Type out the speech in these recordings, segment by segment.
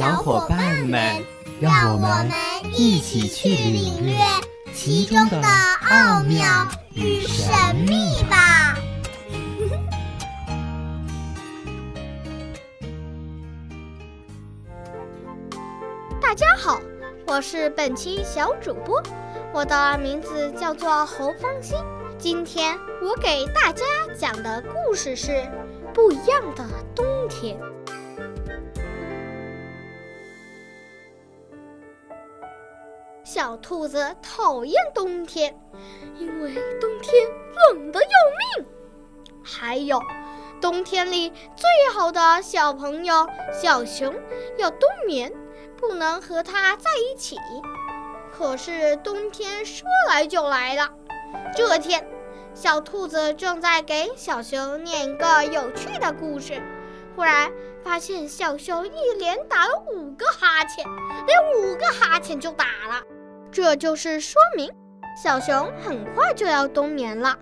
小伙伴们，让我们一起去领略其中的奥妙与神秘吧！大家好，我是本期小主播，我的名字叫做侯芳心。今天我给大家讲的故事是《不一样的冬天》。小兔子讨厌冬天，因为冬天冷得要命。还有，冬天里最好的小朋友小熊要冬眠，不能和它在一起。可是冬天说来就来了。这天，小兔子正在给小熊念一个有趣的故事，忽然发现小熊一连打了五个哈欠，连五个哈欠就打了。这就是说明，小熊很快就要冬眠了。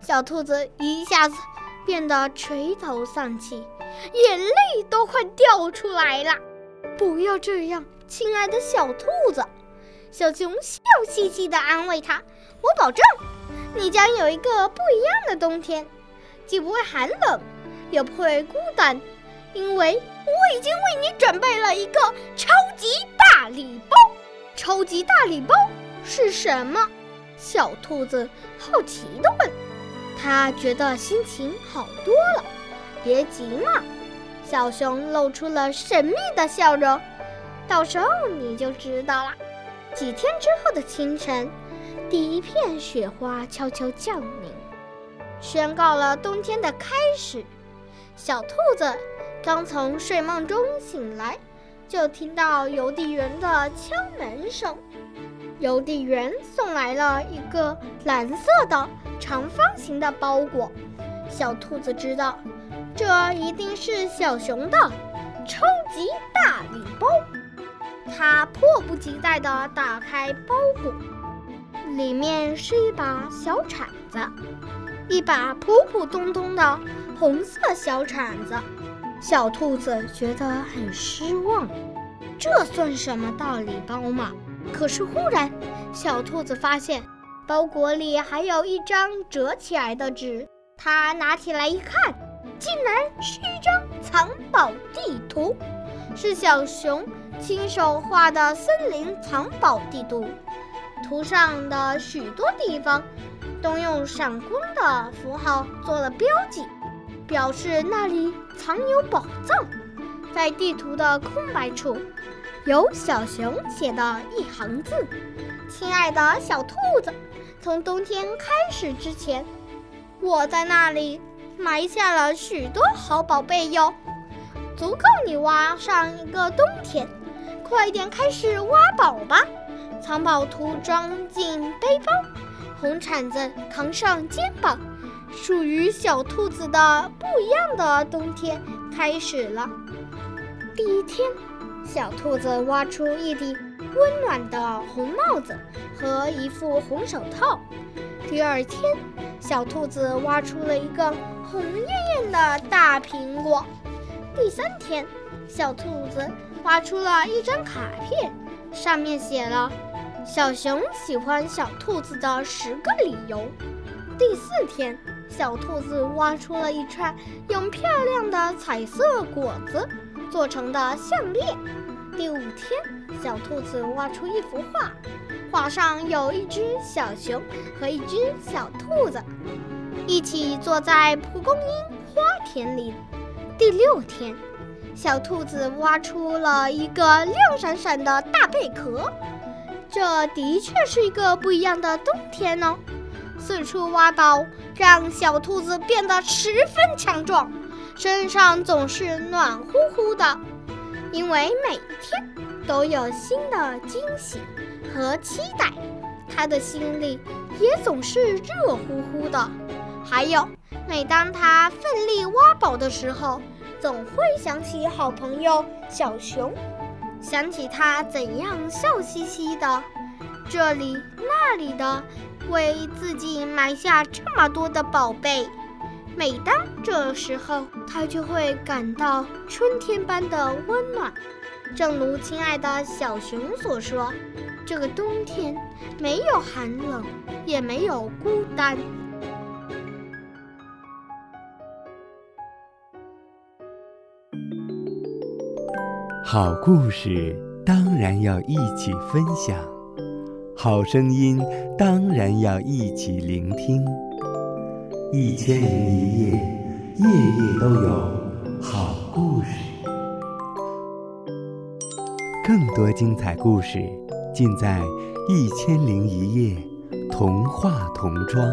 小兔子一下子变得垂头丧气，眼泪都快掉出来了。不要这样，亲爱的小兔子。小熊笑嘻嘻地安慰它：“我保证，你将有一个不一样的冬天，既不会寒冷，也不会孤单，因为我已经为你准备了一个超级大礼包。”超级大礼包是什么？小兔子好奇地问。他觉得心情好多了。别急嘛，小熊露出了神秘的笑容。到时候你就知道了。几天之后的清晨，第一片雪花悄悄降临，宣告了冬天的开始。小兔子刚从睡梦中醒来。就听到邮递员的敲门声，邮递员送来了一个蓝色的长方形的包裹。小兔子知道，这一定是小熊的超级大礼包。它迫不及待地打开包裹，里面是一把小铲子，一把普普通通的红色小铲子。小兔子觉得很失望，这算什么大礼包嘛？可是忽然，小兔子发现包裹里还有一张折起来的纸，它拿起来一看，竟然是一张藏宝地图，是小熊亲手画的森林藏宝地图，图上的许多地方都用闪光的符号做了标记。表示那里藏有宝藏，在地图的空白处，有小熊写的一行字：“亲爱的小兔子，从冬天开始之前，我在那里埋下了许多好宝贝哟，足够你挖上一个冬天。快点开始挖宝吧！藏宝图装进背包，红铲子扛上肩膀。”属于小兔子的不一样的冬天开始了。第一天，小兔子挖出一顶温暖的红帽子和一副红手套。第二天，小兔子挖出了一个红艳艳的大苹果。第三天，小兔子挖出了一张卡片，上面写了小熊喜欢小兔子的十个理由。第四天。小兔子挖出了一串用漂亮的彩色果子做成的项链。第五天，小兔子挖出一幅画，画上有一只小熊和一只小兔子一起坐在蒲公英花田里。第六天，小兔子挖出了一个亮闪闪的大贝壳。这的确是一个不一样的冬天哦。四处挖宝，让小兔子变得十分强壮，身上总是暖乎乎的。因为每天都有新的惊喜和期待，他的心里也总是热乎乎的。还有，每当他奋力挖宝的时候，总会想起好朋友小熊，想起他怎样笑嘻嘻的，这里那里的为自己埋下这么多的宝贝。每当这时候，他就会感到春天般的温暖。正如亲爱的小熊所说：“这个冬天没有寒冷，也没有孤单。”好故事当然要一起分享，好声音当然要一起聆听。一千零一夜，夜夜都有好故事。更多精彩故事尽在《一千零一夜》童话童装。